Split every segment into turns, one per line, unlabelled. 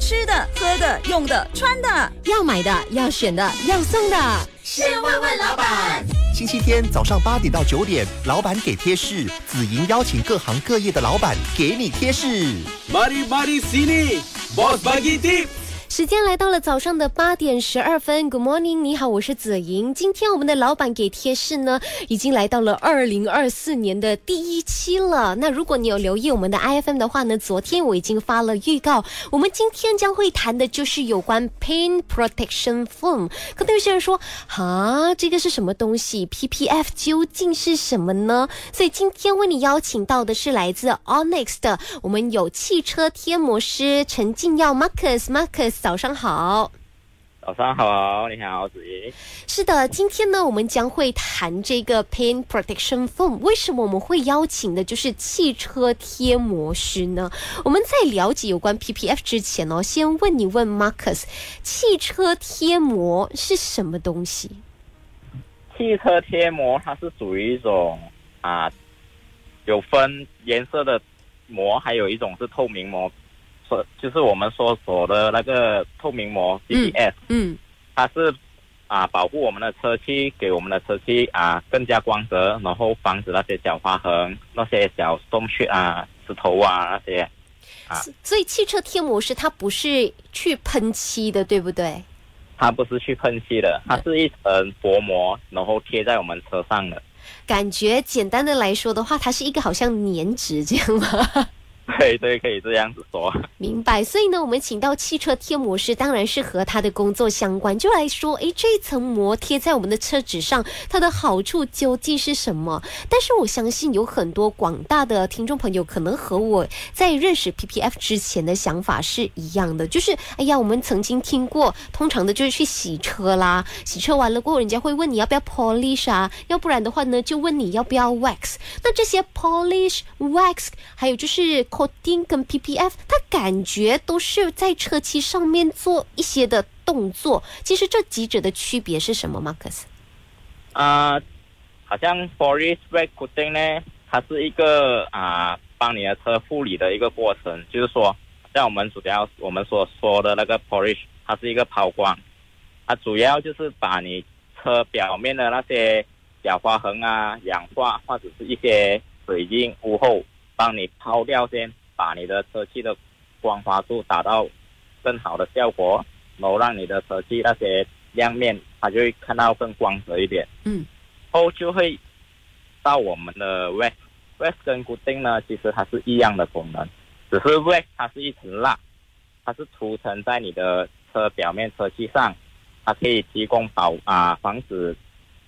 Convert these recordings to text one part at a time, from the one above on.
吃的、喝的、用的、穿的，
要买的、要选的、要送的，
先问问老板。
星期天早上八点到九点，老板给贴士，紫莹邀请各行各业的老板给你贴士。
Mari mari sini，boss bagi tip。
时间来到了早上的八点十二分，Good morning，你好，我是子莹。今天我们的老板给贴士呢，已经来到了二零二四年的第一期了。那如果你有留意我们的 IFM 的话呢，昨天我已经发了预告，我们今天将会谈的就是有关 Pain Protection Film。可能有些人说，啊，这个是什么东西？PPF 究竟是什么呢？所以今天为你邀请到的是来自 Onyx 的，我们有汽车贴膜师陈静耀 Marcus，Marcus。早上好，
早上好，你好，子怡。
是的，今天呢，我们将会谈这个 Paint Protection Foam。为什么我们会邀请的就是汽车贴膜师呢？我们在了解有关 PPF 之前哦，先问你问 Marcus，汽车贴膜是什么东西？
汽车贴膜它是属于一种啊，有分颜色的膜，还有一种是透明膜。就是我们说所的那个透明膜 CPS，
嗯，
它是啊保护我们的车漆，给我们的车漆啊更加光泽，然后防止那些小划痕、那些小洞穴啊、石头啊那些啊。
所以汽车贴膜是它不是去喷漆的，对不对？
它不是去喷漆的，它是一层薄膜，然后贴在我们车上的。
感觉简单的来说的话，它是一个好像粘纸这样吗？
对对，可以这样子说。
明白，所以呢，我们请到汽车贴膜师，当然是和他的工作相关。就来说，诶，这一层膜贴在我们的车纸上，它的好处究竟是什么？但是我相信有很多广大的听众朋友，可能和我在认识 PPF 之前的想法是一样的，就是，哎呀，我们曾经听过，通常的就是去洗车啦，洗车完了过后，人家会问你要不要 polish 啊，要不然的话呢，就问你要不要 wax。那这些 polish、wax，还有就是。Coating 跟 PPF，它感觉都是在车漆上面做一些的动作。其实这几者的区别是什么，Marcus？
啊，好像 polish red coating 呢，它是一个啊帮你的车护理的一个过程。就是说，像我们主要我们所说的那个 polish，它是一个抛光，它主要就是把你车表面的那些小划痕啊、氧化或者是一些水印污垢。帮你抛掉先，把你的车漆的光滑度达到更好的效果，然后让你的车漆那些亮面，它就会看到更光泽一点。
嗯，
后就会到我们的 wax，wax 跟固定呢，其实它是一样的功能，只是 wax 它是一层蜡，它是涂层在你的车表面车漆上，它可以提供保啊防止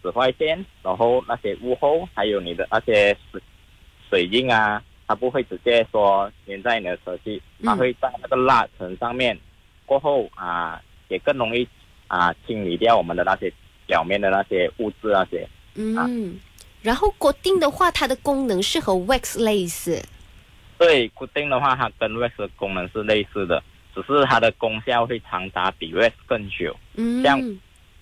紫外线，然后那些污后，还有你的那些水水印啊。它不会直接说粘在你的车漆，它会在那个蜡层上面，过后啊也更容易啊清理掉我们的那些表面的那些物质那些。
嗯，然后固定的话，它的功能是和 wax 类似。
对，固定的话，它跟 wax 的功能是类似的，只是它的功效会长达比 wax 更久。
嗯，
像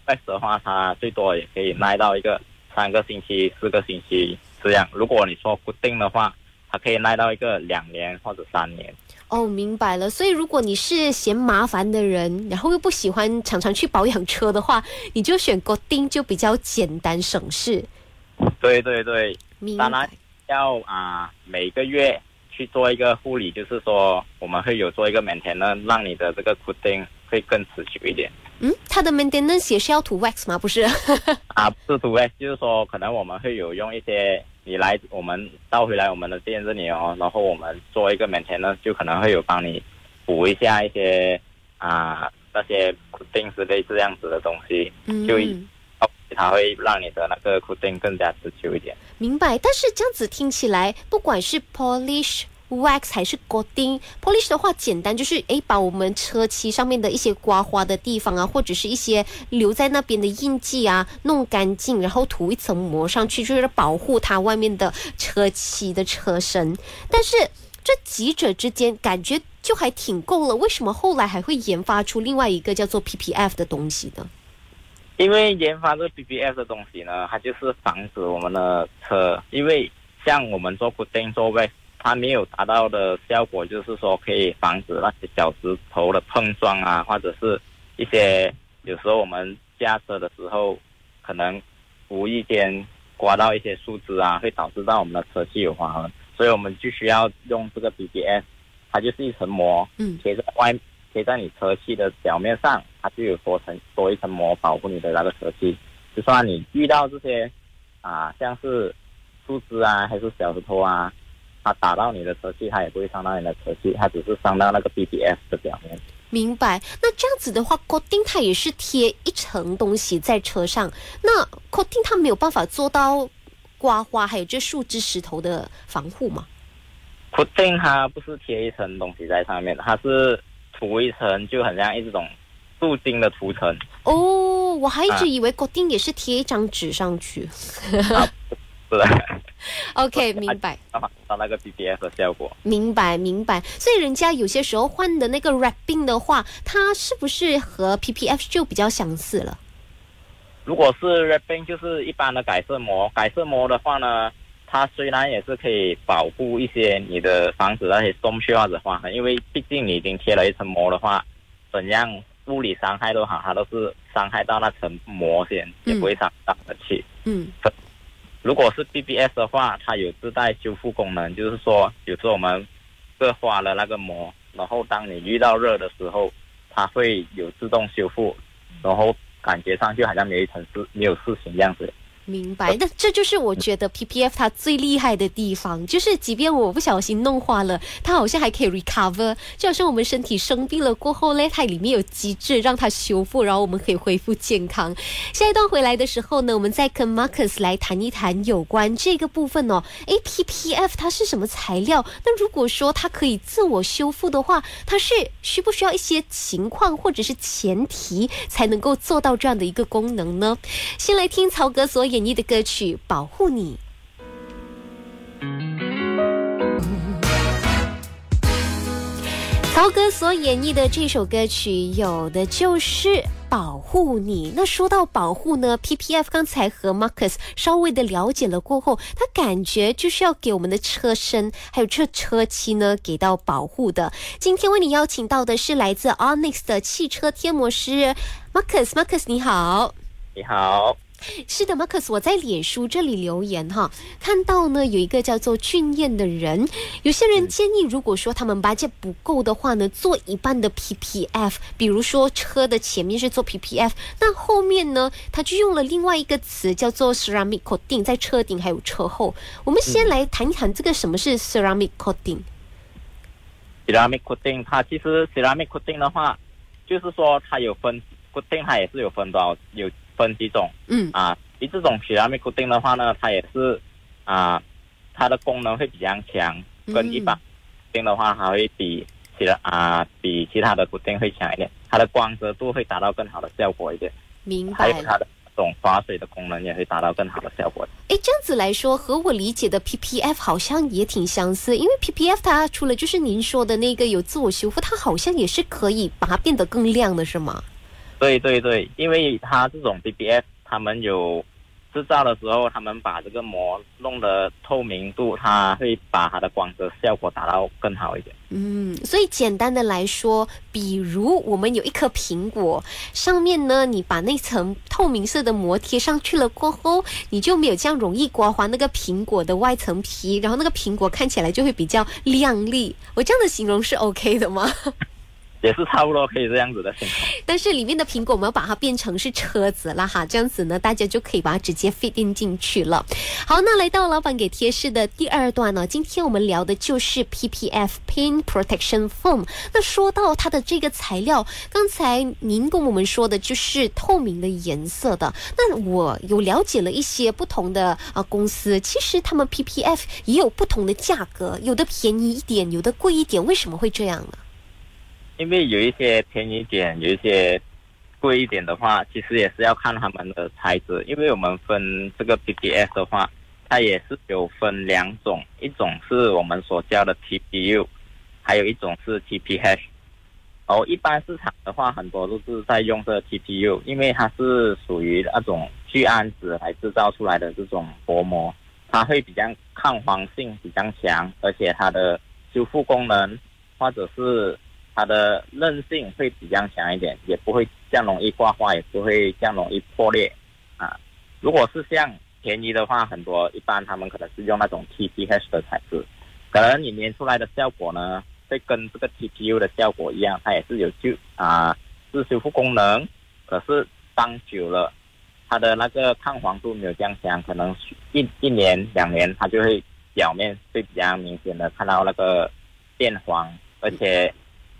wax 的话，它最多也可以耐到一个三个星期、四个星期这样。如果你说固定的话，它可以耐到一个两年或者三年。
哦，明白了。所以如果你是嫌麻烦的人，然后又不喜欢常常去保养车的话，你就选国定，就比较简单省事。
对对对，
当
然要啊每个月去做一个护理，就是说我们会有做一个 maintenance，让你的这个固定会更持久一点。
嗯，它的 maintenance 也是要涂 wax 吗？不是？
啊，不是涂 wax，就是说可能我们会有用一些。你来，我们到回来我们的店这里哦，然后我们做一个 maintenance，就可能会有帮你补一下一些啊那些固定之类这样子的东西，就它会让你的那个固定更加持久一点。
明白，但是这样子听起来，不管是 polish。Wax 还是 coating polish 的话，简单就是诶，把我们车漆上面的一些刮花的地方啊，或者是一些留在那边的印记啊，弄干净，然后涂一层膜上去，就是保护它外面的车漆的车身。但是这几者之间感觉就还挺够了，为什么后来还会研发出另外一个叫做 PPF 的东西呢？
因为研发这 PPF 的东西呢，它就是防止我们的车，因为像我们做 coating 做 wax。它没有达到的效果，就是说可以防止那些小石头的碰撞啊，或者是一些有时候我们驾车的时候可能无意间刮到一些树枝啊，会导致到我们的车漆有划痕，所以我们就需要用这个 BBS，它就是一层膜，
嗯
贴在外贴在你车漆的表面上，它就有多层多一层膜保护你的那个车漆，就算你遇到这些啊，像是树枝啊，还是小石头啊。它打到你的车漆，它也不会伤到你的车漆，它只是伤到那个 BBS 的表面。
明白。那这样子的话，coating 它也是贴一层东西在车上，那 coating 它没有办法做到刮花还有这树枝石头的防护吗
？coating 它不是贴一层东西在上面，它是涂一层，就很像一种镀金的涂层。
哦，我还一直以为 coating 也是贴一张纸上去。
是的，
OK，明白。
到那个 BBS 的效果。
明白明白，所以人家有些时候换的那个 wrapping 的话，它是不是和 PPF 就比较相似了？
如果是 wrapping，就是一般的改色膜。改色膜的话呢，它虽然也是可以保护一些你的防止那些松屑或者划痕，因为毕竟你已经贴了一层膜的话，怎样物理伤害都好，它都是伤害到那层膜先，也不会伤到的气。
嗯
如果是 BBS 的话，它有自带修复功能，就是说，有时候我们热花了那个膜，然后当你遇到热的时候，它会有自动修复，然后感觉上就好像没有一层事没有事情这样子。
明白，那这就是我觉得 PPF 它最厉害的地方，就是即便我不小心弄花了，它好像还可以 recover，就好像我们身体生病了过后嘞，它里面有机制让它修复，然后我们可以恢复健康。下一段回来的时候呢，我们再跟 Marcus 来谈一谈有关这个部分哦。诶 PPF 它是什么材料？那如果说它可以自我修复的话，它是需不需要一些情况或者是前提才能够做到这样的一个功能呢？先来听曹格所演绎的歌曲《保护你》。曹哥所演绎的这首歌曲，有的就是保护你。那说到保护呢，PPF 刚才和 Marcus 稍微的了解了过后，他感觉就是要给我们的车身还有这车漆呢给到保护的。今天为你邀请到的是来自 Onyx 的汽车贴膜师 Marcus，Marcus 你好。
你好，
是的，Marcus，我在脸书这里留言哈，看到呢有一个叫做俊彦的人，有些人建议，如果说他们把这不够的话呢，做一半的 PPF，比如说车的前面是做 PPF，那后面呢，他就用了另外一个词叫做 ceramic coating，在车顶还有车后。我们先来谈一谈这个什么是 ceramic coating。
ceramic coating 它其实 ceramic coating 的话，就是说它有分 coating，它也是有分多少有分几种
嗯
啊。以这种 ceramic coating 的话呢，它也是啊，它的功能会比较强，跟一般 coating 的话，还会比其他啊比其他的 coating 会强一点，它的光泽度会达到更好的效果一点，
明白。
还有它的这种防水的功能也会达到更好的效果。
哎，这样子来说，和我理解的 PPF 好像也挺相似，因为 PPF 它除了就是您说的那个有自我修复，它好像也是可以把它变得更亮的，是吗？
对对对，因为它这种 BBF，他们有制造的时候，他们把这个膜弄得透明度，它会把它的光泽效果达到更好一点。
嗯，所以简单的来说，比如我们有一颗苹果，上面呢，你把那层透明色的膜贴上去了过后，你就没有这样容易刮花那个苹果的外层皮，然后那个苹果看起来就会比较亮丽。我这样的形容是 OK 的吗？
也是差不多可以这样子的。
但是里面的苹果我们要把它变成是车子了哈，这样子呢，大家就可以把它直接 fit in 进去了。好，那来到老板给贴士的第二段呢，今天我们聊的就是 PPF Paint Protection Foam。那说到它的这个材料，刚才您跟我们说的就是透明的颜色的。那我有了解了一些不同的啊公司，其实他们 PPF 也有不同的价格，有的便宜一点，有的贵一点，为什么会这样呢？
因为有一些便宜点，有一些贵一点的话，其实也是要看他们的材质。因为我们分这个 PPS 的话，它也是有分两种，一种是我们所叫的 TPU，还有一种是 TPH。然后一般市场的话，很多都是在用这 TPU，因为它是属于那种聚氨酯来制造出来的这种薄膜，它会比较抗黄性比较强，而且它的修复功能或者是它的韧性会比较强一点，也不会这样容易刮坏，也不会这样容易破裂啊。如果是像便宜的话，很多一般他们可能是用那种 TPH 的材质，可能你粘出来的效果呢，会跟这个 TPU 的效果一样，它也是有就啊是修复功能，可是当久了。它的那个抗黄度没有降强，可能一一年两年，它就会表面会比较明显的看到那个变黄，而且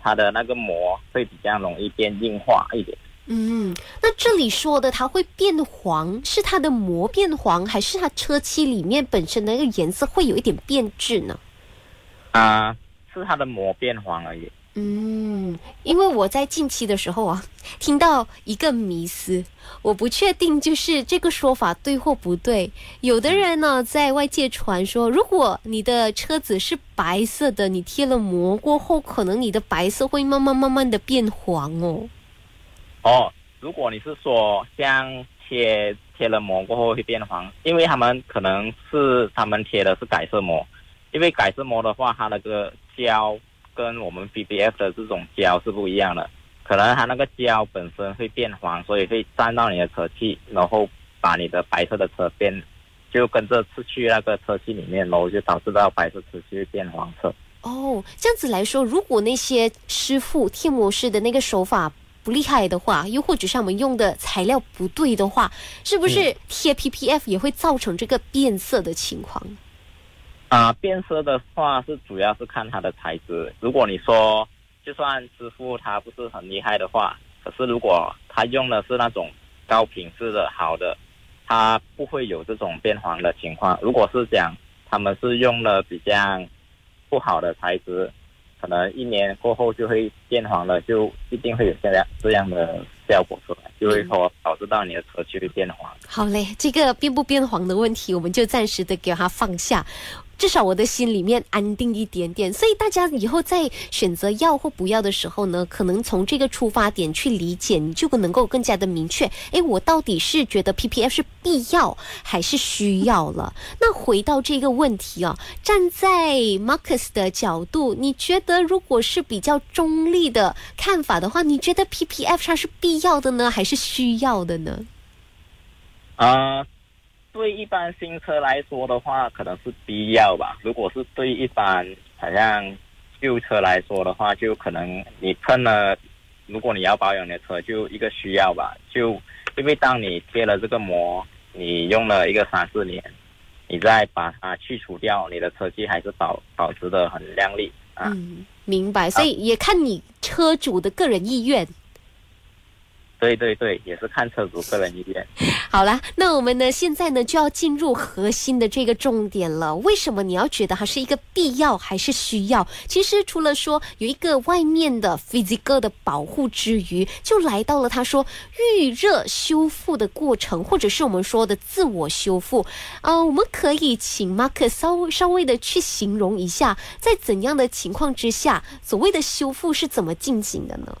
它的那个膜会比较容易变硬化一点。
嗯，那这里说的它会变黄，是它的膜变黄，还是它车漆里面本身的那个颜色会有一点变质呢？
啊，是它的膜变黄而已。
嗯，因为我在近期的时候啊，听到一个迷思，我不确定就是这个说法对或不对。有的人呢，在外界传说，如果你的车子是白色的，你贴了膜过后，可能你的白色会慢慢慢慢的变黄哦。
哦，如果你是说像贴贴了膜过后会变黄，因为他们可能是他们贴的是改色膜，因为改色膜的话，它那个胶。跟我们 B B F 的这种胶是不一样的，可能它那个胶本身会变黄，所以会沾到你的车漆，然后把你的白色的车变，就跟着刺去那个车漆里面，然后就导致到白色车漆变黄色。
哦，这样子来说，如果那些师傅贴膜师的那个手法不厉害的话，又或者是我们用的材料不对的话，是不是贴 P P F 也会造成这个变色的情况？
啊，变色的话是主要是看它的材质。如果你说就算师傅他不是很厉害的话，可是如果他用的是那种高品质的好的，他不会有这种变黄的情况。如果是讲他们是用了比较不好的材质，可能一年过后就会变黄了，就一定会有这样这样的效果出来，就会说导致到你的车就会变黄。
好嘞，这个变不变黄的问题，我们就暂时的给它放下。至少我的心里面安定一点点，所以大家以后在选择要或不要的时候呢，可能从这个出发点去理解，你就能够更加的明确。诶，我到底是觉得 P P F 是必要还是需要了？那回到这个问题啊，站在 Marcus 的角度，你觉得如果是比较中立的看法的话，你觉得 P P F 它是必要的呢，还是需要的呢？
啊。对一般新车来说的话，可能是必要吧。如果是对一般好像旧车来说的话，就可能你喷了，如果你要保养你的车，就一个需要吧。就因为当你贴了这个膜，你用了一个三四年，你再把它去除掉，你的车漆还是保保持的很亮丽啊。
嗯，明白。所以也看你车主的个人意愿。
对对对，也是看车主个人意愿。
好了，那我们呢？现在呢就要进入核心的这个重点了。为什么你要觉得它是一个必要还是需要？其实除了说有一个外面的 physical 的保护之余，就来到了他说预热修复的过程，或者是我们说的自我修复。啊，我们可以请 Mark 稍微稍微的去形容一下，在怎样的情况之下，所谓的修复是怎么进行的呢？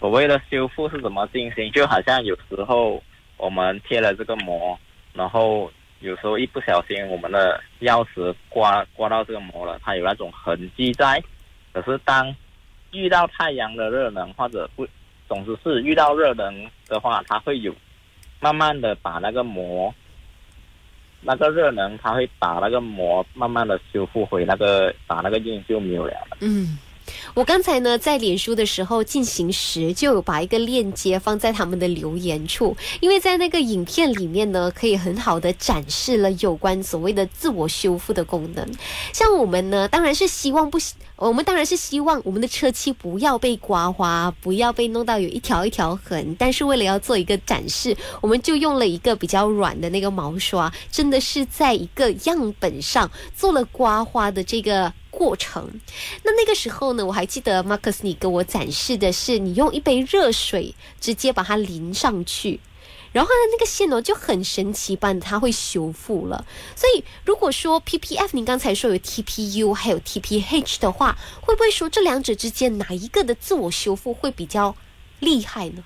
所谓的修复是怎么进行？就好像有时候我们贴了这个膜，然后有时候一不小心我们的钥匙刮刮到这个膜了，它有那种痕迹在。可是当遇到太阳的热能或者不，总之是遇到热能的话，它会有慢慢的把那个膜，那个热能它会把那个膜慢慢的修复回那个，把那个印就没有了。
嗯。我刚才呢在脸书的时候进行时，就有把一个链接放在他们的留言处，因为在那个影片里面呢，可以很好的展示了有关所谓的自我修复的功能。像我们呢，当然是希望不，我们当然是希望我们的车漆不要被刮花，不要被弄到有一条一条痕。但是为了要做一个展示，我们就用了一个比较软的那个毛刷，真的是在一个样本上做了刮花的这个。过程，那那个时候呢，我还记得 Marcus，你给我展示的是你用一杯热水直接把它淋上去，然后呢，那个线哦就很神奇般它会修复了。所以如果说 PPF，您刚才说有 TPU 还有 TPH 的话，会不会说这两者之间哪一个的自我修复会比较厉害呢？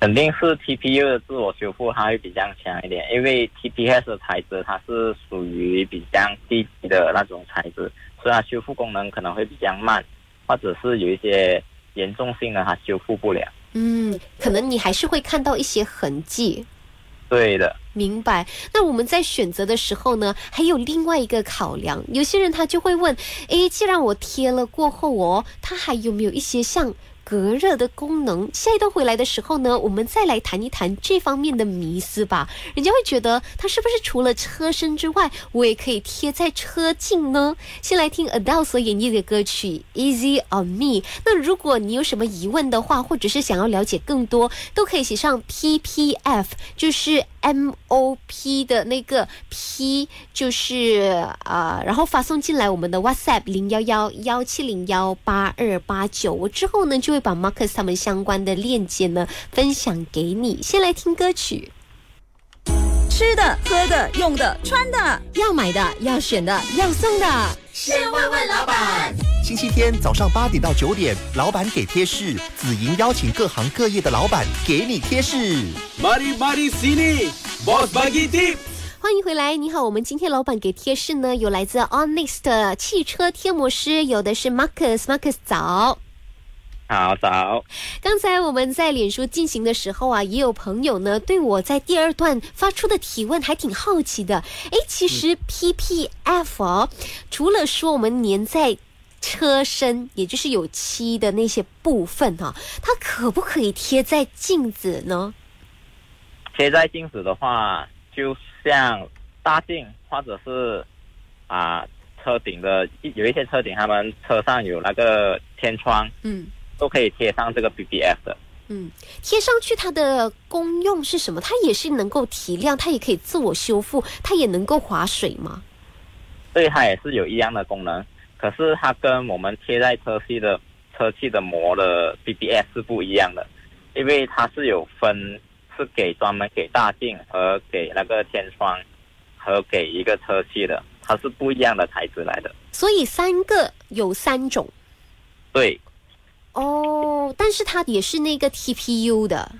肯定是 TPU 的自我修复它会比较强一点，因为 TPS 的材质它是属于比较低级的那种材质，所以它修复功能可能会比较慢，或者是有一些严重性的它修复不了。
嗯，可能你还是会看到一些痕迹。
对的，
明白。那我们在选择的时候呢，还有另外一个考量。有些人他就会问：诶，既然我贴了过后哦，它还有没有一些像？隔热的功能，下一段回来的时候呢，我们再来谈一谈这方面的迷思吧。人家会觉得它是不是除了车身之外，我也可以贴在车镜呢？先来听 Adele 所演绎的歌曲《Easy on Me》。那如果你有什么疑问的话，或者是想要了解更多，都可以写上 PPF，就是 MOP 的那个 P，就是啊，然后发送进来我们的 WhatsApp 零幺幺幺七零幺八二八九，我之后呢就。会把 Marcus 他们相关的链接呢分享给你。先来听歌曲，
吃的、喝的、用的、穿的，
要买的、要选的、要送的，
先问问老板。
星期天早上八点到九点，老板给贴士，紫莹邀请各行各业的老板给你贴士。
Mari mari sini, boss bagi tip。
欢迎回来，你好，我们今天老板给贴士呢，有来自 Onyx 的汽车贴膜师，有的是 Marcus，Marcus 早。
好早。
刚才我们在脸书进行的时候啊，也有朋友呢对我在第二段发出的提问还挺好奇的。哎，其实 PPF 哦，除了说我们粘在车身，也就是有漆的那些部分哈，它可不可以贴在镜子呢？
贴在镜子的话，就像大镜或者是啊车顶的，有一些车顶他们车上有那个天窗，嗯。都可以贴上这个 BBF 的。
嗯，贴上去它的功用是什么？它也是能够提亮，它也可以自我修复，它也能够划水吗？
对，它也是有一样的功能。可是它跟我们贴在车漆的车漆的膜的 BBF 是不一样的，因为它是有分，是给专门给大镜和给那个天窗和给一个车漆的，它是不一样的材质来的。
所以三个有三种。
对。
哦，但是它也是那个 TPU 的，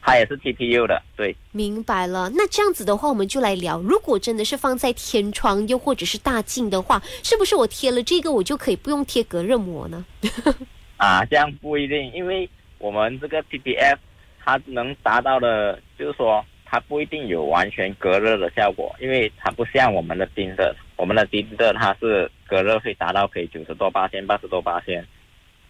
它也是 TPU 的，对。
明白了，那这样子的话，我们就来聊，如果真的是放在天窗又或者是大镜的话，是不是我贴了这个，我就可以不用贴隔热膜呢？
啊，这样不一定，因为我们这个 PPF 它能达到的，就是说它不一定有完全隔热的效果，因为它不像我们的钉的，我们的钉的它是隔热会达到可以九十多八千、八十多八千。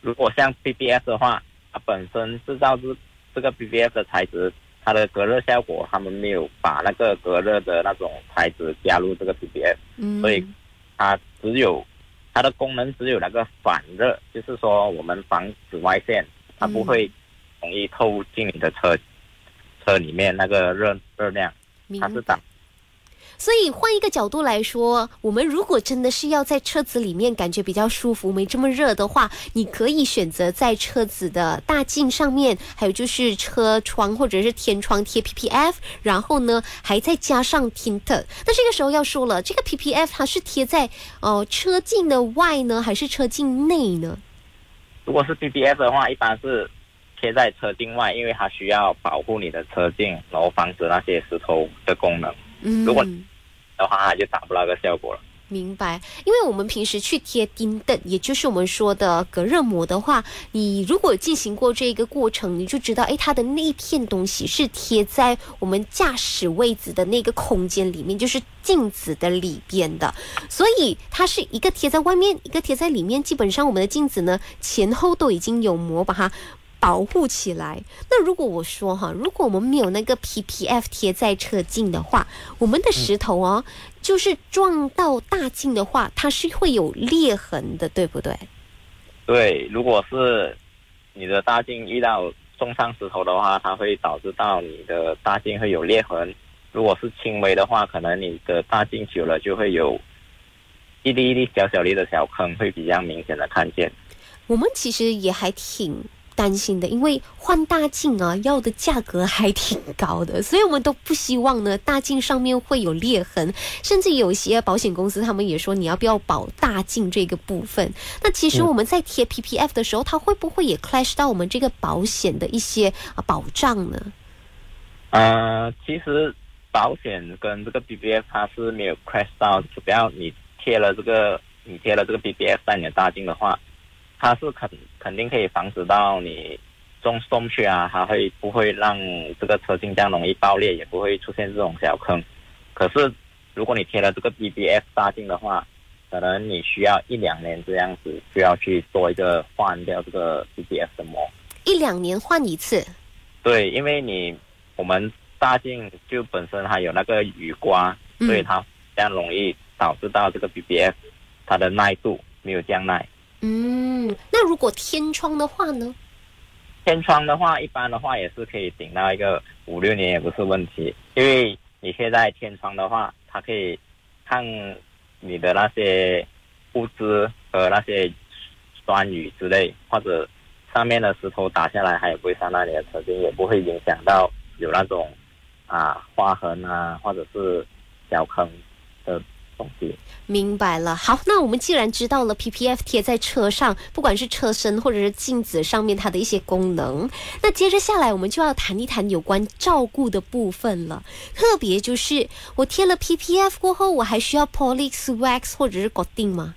如果像 PPF 的话，它本身制造这这个 PPF 的材质，它的隔热效果，他们没有把那个隔热的那种材质加入这个 PPS，所以它只有它的功能只有那个反热，就是说我们防紫外线，它不会容易透进你的车车里面那个热热量，它是挡。
所以换一个角度来说，我们如果真的是要在车子里面感觉比较舒服、没这么热的话，你可以选择在车子的大镜上面，还有就是车窗或者是天窗贴 PPF，然后呢还再加上 tint。那这个时候要说了，这个 PPF 它是贴在哦车镜的外呢，还是车镜内呢？
如果是 PPF 的话，一般是贴在车镜外，因为它需要保护你的车镜，然后防止那些石头的功能。嗯如果的话，就达不到那个效果了。
明白，因为我们平时去贴钉凳，也就是我们说的隔热膜的话，你如果进行过这一个过程，你就知道，哎，它的那一片东西是贴在我们驾驶位置的那个空间里面，就是镜子的里边的。所以它是一个贴在外面，一个贴在里面。基本上我们的镜子呢，前后都已经有膜把它。保护起来。那如果我说哈，如果我们没有那个 PPF 贴在车镜的话，我们的石头哦，就是撞到大镜的话，它是会有裂痕的，对不对？
对，如果是你的大镜遇到重上石头的话，它会导致到你的大镜会有裂痕。如果是轻微的话，可能你的大镜久了就会有一粒一粒小小粒的小坑，会比较明显的看见。
我们其实也还挺。担心的，因为换大镜啊要的价格还挺高的，所以我们都不希望呢大镜上面会有裂痕，甚至有些保险公司他们也说你要不要保大镜这个部分。那其实我们在贴 PPF 的时候，它会不会也 clash 到我们这个保险的一些啊保障呢？
呃，其实保险跟这个 BBF 它是没有 clash 到，只要你贴了这个，你贴了这个 BBF 在你的大镜的话，它是肯肯定可以防止到你中送去啊，它会不会让这个车镜这样容易爆裂，也不会出现这种小坑。可是如果你贴了这个 BBF 大镜的话，可能你需要一两年这样子，需要去做一个换掉这个 BBF 的膜。
一两年换一次？
对，因为你。我们大镜就本身还有那个雨刮，所以它这样容易导致到这个 BBF 它的耐度没有降耐。
嗯，那如果天窗的话呢？
天窗的话，一般的话也是可以顶到一个五六年也不是问题，因为你现在天窗的话，它可以看你的那些物资和那些酸雨之类，或者上面的石头打下来，还有不会伤到你的车镜，也不会影响到。有那种啊划痕啊，或者是小坑的
明白了。好，那我们既然知道了 PPF 贴在车上，不管是车身或者是镜子上面它的一些功能，那接着下来我们就要谈一谈有关照顾的部分了。特别就是我贴了 PPF 过后，我还需要 Polish Wax 或者是 g 定吗？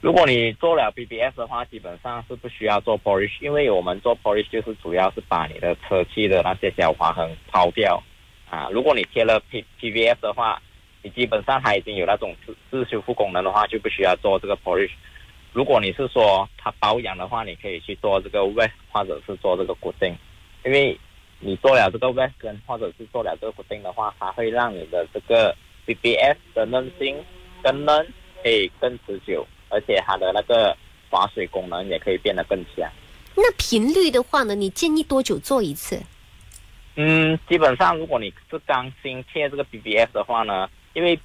如果你做了 BBS 的话，基本上是不需要做 polish，因为我们做 polish 就是主要是把你的车漆的那些小划痕抛掉啊。如果你贴了 P PBS 的话，你基本上它已经有那种自自修复功能的话，就不需要做这个 polish。如果你是说它保养的话，你可以去做这个 wax 或者是做这个固定，因为你做了这个 wax 跟或者是做了这个固定的话，它会让你的这个 BBS 的韧性更韧，可以更持久。而且它的那个划水功能也可以变得更强。
那频率的话呢？你建议多久做一次？
嗯，基本上如果你是刚新贴这个 BBS 的话呢，因为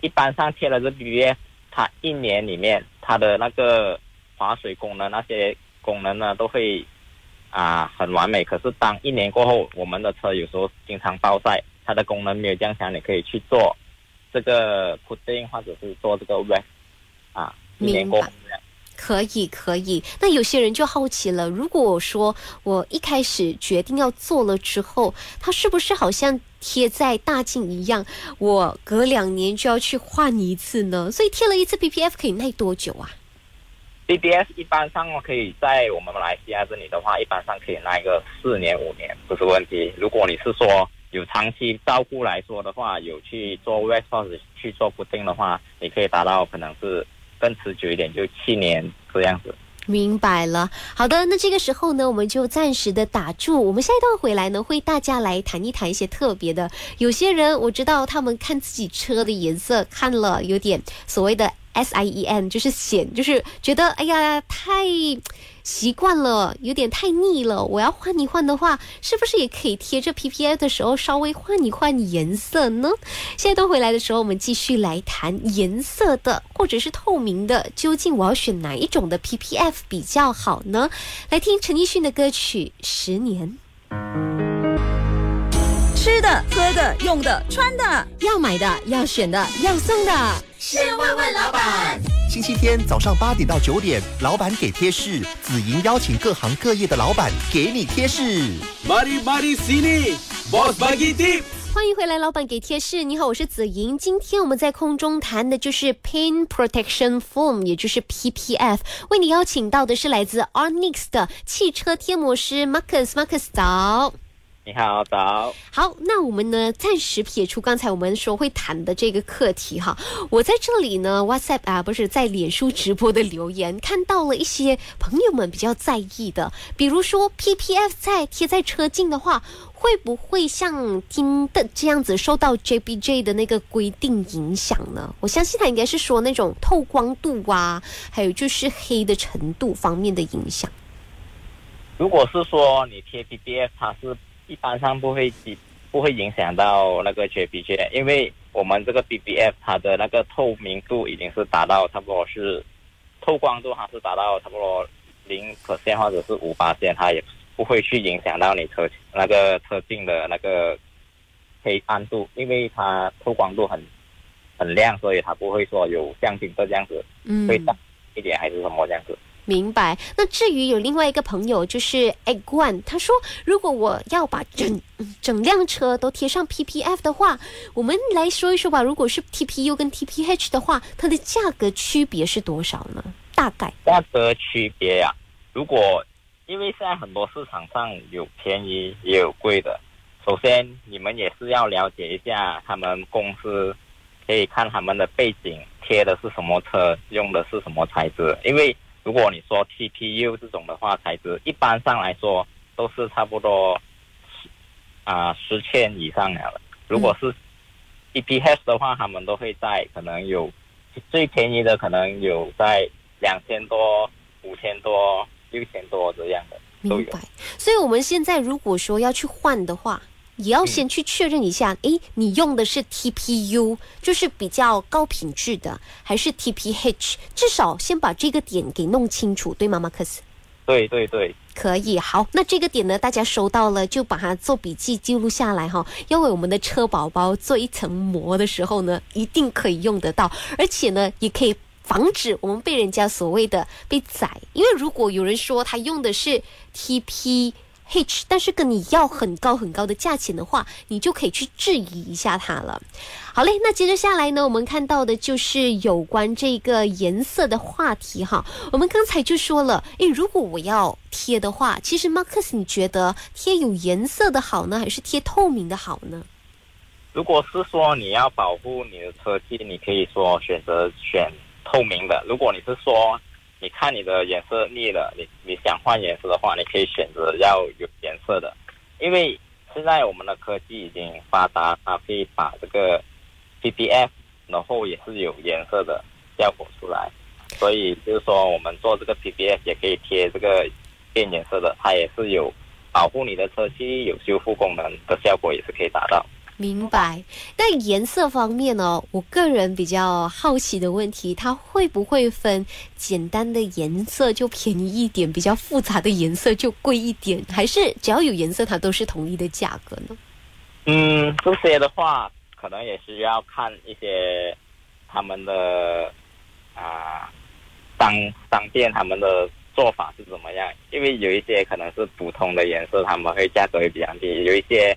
一般上贴了这 BBS，它一年里面它的那个划水功能那些功能呢都会啊很完美。可是当一年过后，我们的车有时候经常暴晒，它的功能没有降强，你可以去做这个 putting 或者是做这个 wet。啊，
明白，可以可以。那有些人就好奇了，如果说我一开始决定要做了之后，它是不是好像贴在大镜一样，我隔两年就要去换一次呢？所以贴了一次 BPF 可以耐多久啊
？BBS 一般上可以在我们马来西亚这里的话，一般上可以耐个四年五年不是问题。如果你是说有长期照顾来说的话，有去做 w e t 或者去做固定的话，你可以达到可能是。更持久一点，就七年这样子。
明白了。好的，那这个时候呢，我们就暂时的打住。我们下一段回来呢，会大家来谈一谈一些特别的。有些人我知道，他们看自己车的颜色看了有点所谓的 S I E N，就是显，就是觉得哎呀太。习惯了，有点太腻了。我要换一换的话，是不是也可以贴着 PPF 的时候稍微换一换颜色呢？现在都回来的时候，我们继续来谈颜色的，或者是透明的，究竟我要选哪一种的 PPF 比较好呢？来听陈奕迅的歌曲《十年》。
吃的、喝的、用的、穿的，
要买的、要选的、要送的，
先问问老板。
星期天早上八点到九点，老板给贴士，紫莹邀请各行各业的老板给你贴士。
Mari Mari Sini，Boss Bagi Tip。
欢迎回来，老板给贴士。你好，我是紫莹。今天我们在空中谈的就是 Paint Protection Foam，也就是 PPF。为你邀请到的是来自 Onyx 的汽车贴膜师 Marcus。Marcus 早。
你好，早。
好，那我们呢，暂时撇除刚才我们说会谈的这个课题哈。我在这里呢，WhatsApp 啊，不是在脸书直播的留言，看到了一些朋友们比较在意的，比如说 PPF 在贴在车镜的话，会不会像听的这样子受到 JBJ 的那个规定影响呢？我相信他应该是说那种透光度啊，还有就是黑的程度方面的影响。
如果是说你贴 PPF，它是。一般上不会不会影响到那个 JPG，因为我们这个 BBF 它的那个透明度已经是达到差不多是透光度它是达到差不多零 percent 或者是五八线，它也不会去影响到你车那个车镜的那个黑暗度，因为它透光度很很亮，所以它不会说有像金色这样子
嗯
会大一点还是什么这样子。
明白。那至于有另外一个朋友，就是 Egg One，他说，如果我要把整整辆车都贴上 PPF 的话，我们来说一说吧。如果是 TPU 跟 TPH 的话，它的价格区别是多少呢？大概
价格区别呀、如果因为现在很多市场上有便宜也有贵的，首先你们也是要了解一下他们公司，可以看他们的背景贴的是什么车，用的是什么材质。因为如果你说 TPU 这种的话，材质一般上来说都是差不多啊十千以上了。如果是 TPH 的话，他们都会在可能有最便宜的可能有在两千多、五千多、六千多这样的都有。
所以我们现在如果说要去换的话，也要先去确认一下，诶，你用的是 TPU，就是比较高品质的，还是 TPH？至少先把这个点给弄清楚，对吗，马克思？
对对对，
可以，好，那这个点呢，大家收到了就把它做笔记记录下来哈，要为我们的车宝宝做一层膜的时候呢，一定可以用得到，而且呢，也可以防止我们被人家所谓的被宰，因为如果有人说他用的是 TP。H，但是跟你要很高很高的价钱的话，你就可以去质疑一下它了。好嘞，那接着下来呢，我们看到的就是有关这个颜色的话题哈。我们刚才就说了，诶，如果我要贴的话，其实 Marcus，你觉得贴有颜色的好呢，还是贴透明的好呢？
如果是说你要保护你的车漆，你可以说选择选透明的。如果你是说你看你的颜色腻了，你你想换颜色的话，你可以选择要有颜色的，因为现在我们的科技已经发达，它可以把这个 PPF，然后也是有颜色的效果出来，所以就是说我们做这个 PPF 也可以贴这个变颜色的，它也是有保护你的车漆、有修复功能的效果，也是可以达到。
明白。但颜色方面呢，我个人比较好奇的问题，它会不会分简单的颜色就便宜一点，比较复杂的颜色就贵一点，还是只要有颜色它都是统一的价格呢？
嗯，这些的话，可能也是要看一些他们的啊商商店他们的做法是怎么样，因为有一些可能是普通的颜色，他们会价格会比较低；有一些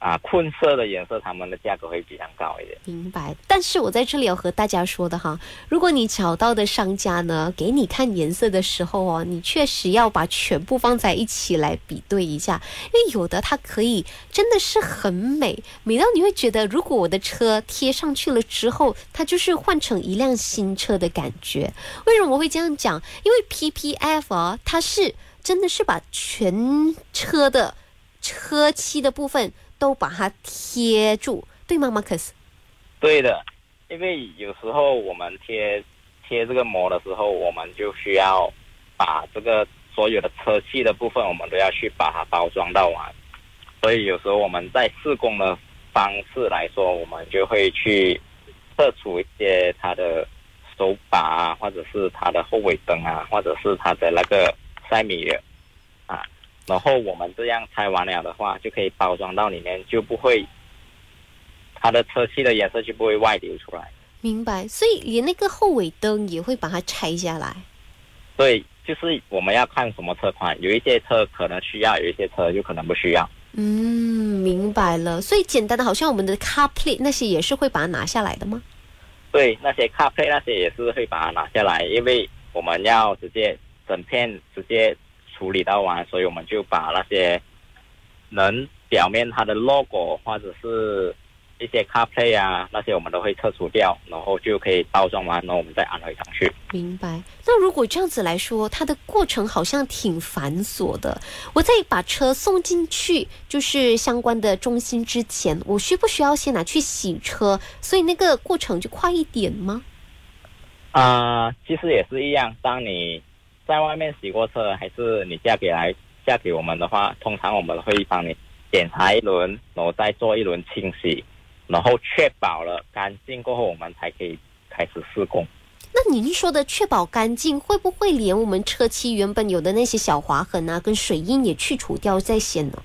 啊困色的颜色，他们的价格会比较高一点。
明白，但是我在这里要和大家说的哈，如果你找到的商家呢，给你看颜色的时候哦，你确实要把全部放在一起来比对一下，因为有的它可以真的是很美，美到你会觉得，如果我的车贴上去了之后，它就是换成一辆新车的感觉。为什么我会这样讲？因为 PPF 啊，它是真的是把全车的车漆的部分都把它贴住，对吗，Marcus？
对的，因为有时候我们贴贴这个膜的时候，我们就需要把这个所有的车漆的部分，我们都要去把它包装到完。所以有时候我们在施工的方式来说，我们就会去测除一些它的手把啊，或者是它的后尾灯啊，或者是它的那个塞米，然后我们这样拆完了的话，就可以包装到里面，就不会它的车漆的颜色就不会外流出来。
明白，所以连那个后尾灯也会把它拆下来。
对就是我们要看什么车款，有一些车可能需要，有一些车就可能不需要。
嗯，明白了。所以简单的，好像我们的 car plate 那些也是会把它拿下来的吗？
对，那些 car plate 那些也是会把它拿下来，因为我们要直接整片直接处理到完，所以我们就把那些能表面它的 logo 或者是一些 CarPlay 啊那些我们都会撤除掉，然后就可以包装完，然后我们再安回上去。
明白。那如果这样子来说，它的过程好像挺繁琐的。我在把车送进去，就是相关的中心之前，我需不需要先拿去洗车？所以那个过程就快一点吗？
啊、其实也是一样。当你在外面洗过车，还是你嫁给来嫁给我们的话，通常我们会帮你检查一轮，然后再做一轮清洗，然后确保了干净过后，我们才可以开始施工。
那那您说的确保干净，会不会连我们车漆原本有的那些小划痕啊，跟水印也去除掉在先呢？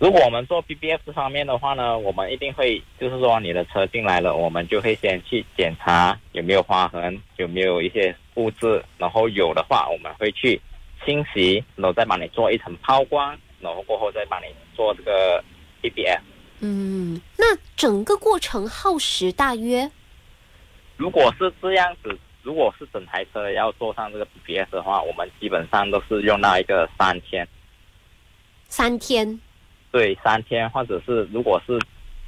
如果我们做 BBS 这方面的话呢，我们一定会，就是说你的车进来了，我们就会先去检查有没有划痕，有没有一些污渍，然后有的话，我们会去清洗，然后再帮你做一层抛光，然后过后再帮你做这个 BBS。
嗯，那整个过程耗时大约？
如果是这样子，如果是整台车要做上这个 BBS 的话，我们基本上都是用到一个三天。
三天。
对，三天，或者是如果是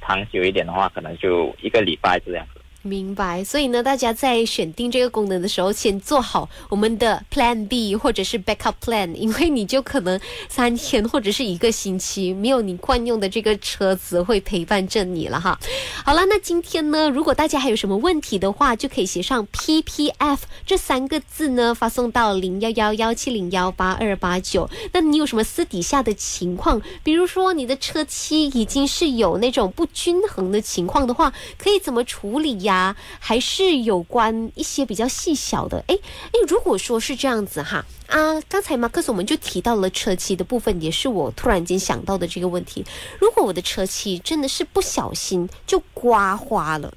长久一点的话，可能就一个礼拜这样。
明白，所以呢，大家在选定这个功能的时候，先做好我们的 Plan B 或者是 Backup Plan，因为你就可能三天或者是一个星期没有你惯用的这个车子会陪伴着你了哈。好了，那今天呢，如果大家还有什么问题的话，就可以写上 PPF 这三个字呢，发送到零幺幺幺七零幺八二八九。那你有什么私底下的情况，比如说你的车漆已经是有那种不均衡的情况的话，可以怎么处理呀？啊，还是有关一些比较细小的。哎哎，如果说是这样子哈啊，刚才马克思我们就提到了车漆的部分，也是我突然间想到的这个问题。如果我的车漆真的是不小心就刮花了，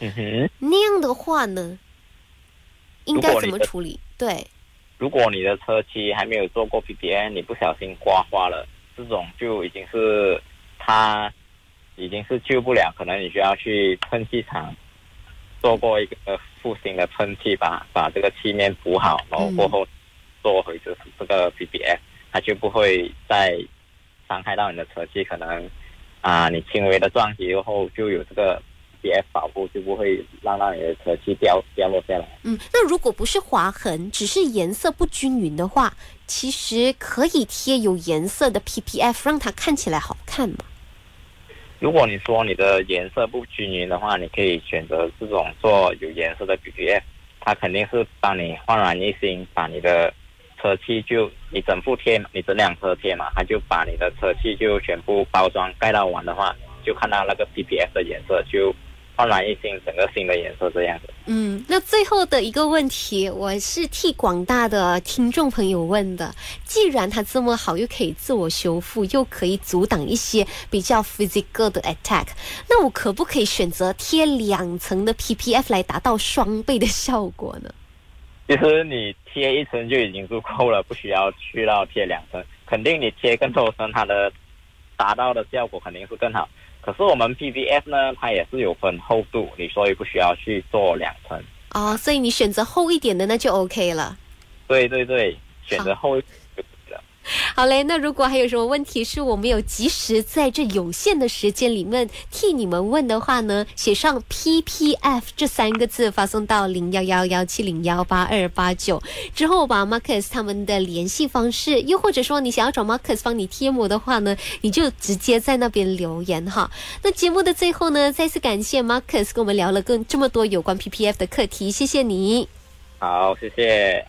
嗯哼，
那样的话呢，应该怎么处理？对，
如果你的车漆还没有做过 PPN，你不小心刮花了，这种就已经是它。已经是救不了，可能你需要去喷漆厂做过一个复兴的喷漆，把把这个漆面补好，然后过后做回就是这个 PPF，它就不会再伤害到你的车漆。可能啊，你轻微的撞击后就有这个 PPF 保护，就不会让到你的车漆掉掉落下来。
嗯，那如果不是划痕，只是颜色不均匀的话，其实可以贴有颜色的 PPF，让它看起来好看嘛。
如果你说你的颜色不均匀的话，你可以选择这种做有颜色的 PPF，它肯定是帮你焕然一新，把你的车漆就你整副贴，你整辆车贴嘛，它就把你的车漆就全部包装盖到完的话，就看到那个 PPF 的颜色就。焕然一新，整个新的颜色这样子。
嗯，那最后的一个问题，我是替广大的听众朋友问的。既然它这么好，又可以自我修复，又可以阻挡一些比较 physical 的 attack，那我可不可以选择贴两层的 PPF 来达到双倍的效果呢？
其实你贴一层就已经足够了，不需要去到贴两层。肯定你贴更多层，它的达到的效果肯定是更好。可是我们 PVF 呢，它也是有分厚度，你所以不需要去做两层。
哦，所以你选择厚一点的那就 OK 了。
对对对，选择厚。
好嘞，那如果还有什么问题是我没有及时在这有限的时间里面替你们问的话呢？写上 PPF 这三个字发送到零幺幺幺七零幺八二八九之后，把 Marcus 他们的联系方式，又或者说你想要找 Marcus 帮你贴膜的话呢，你就直接在那边留言哈。那节目的最后呢，再次感谢 Marcus 跟我们聊了更这么多有关 PPF 的课题，谢谢你。
好，谢谢。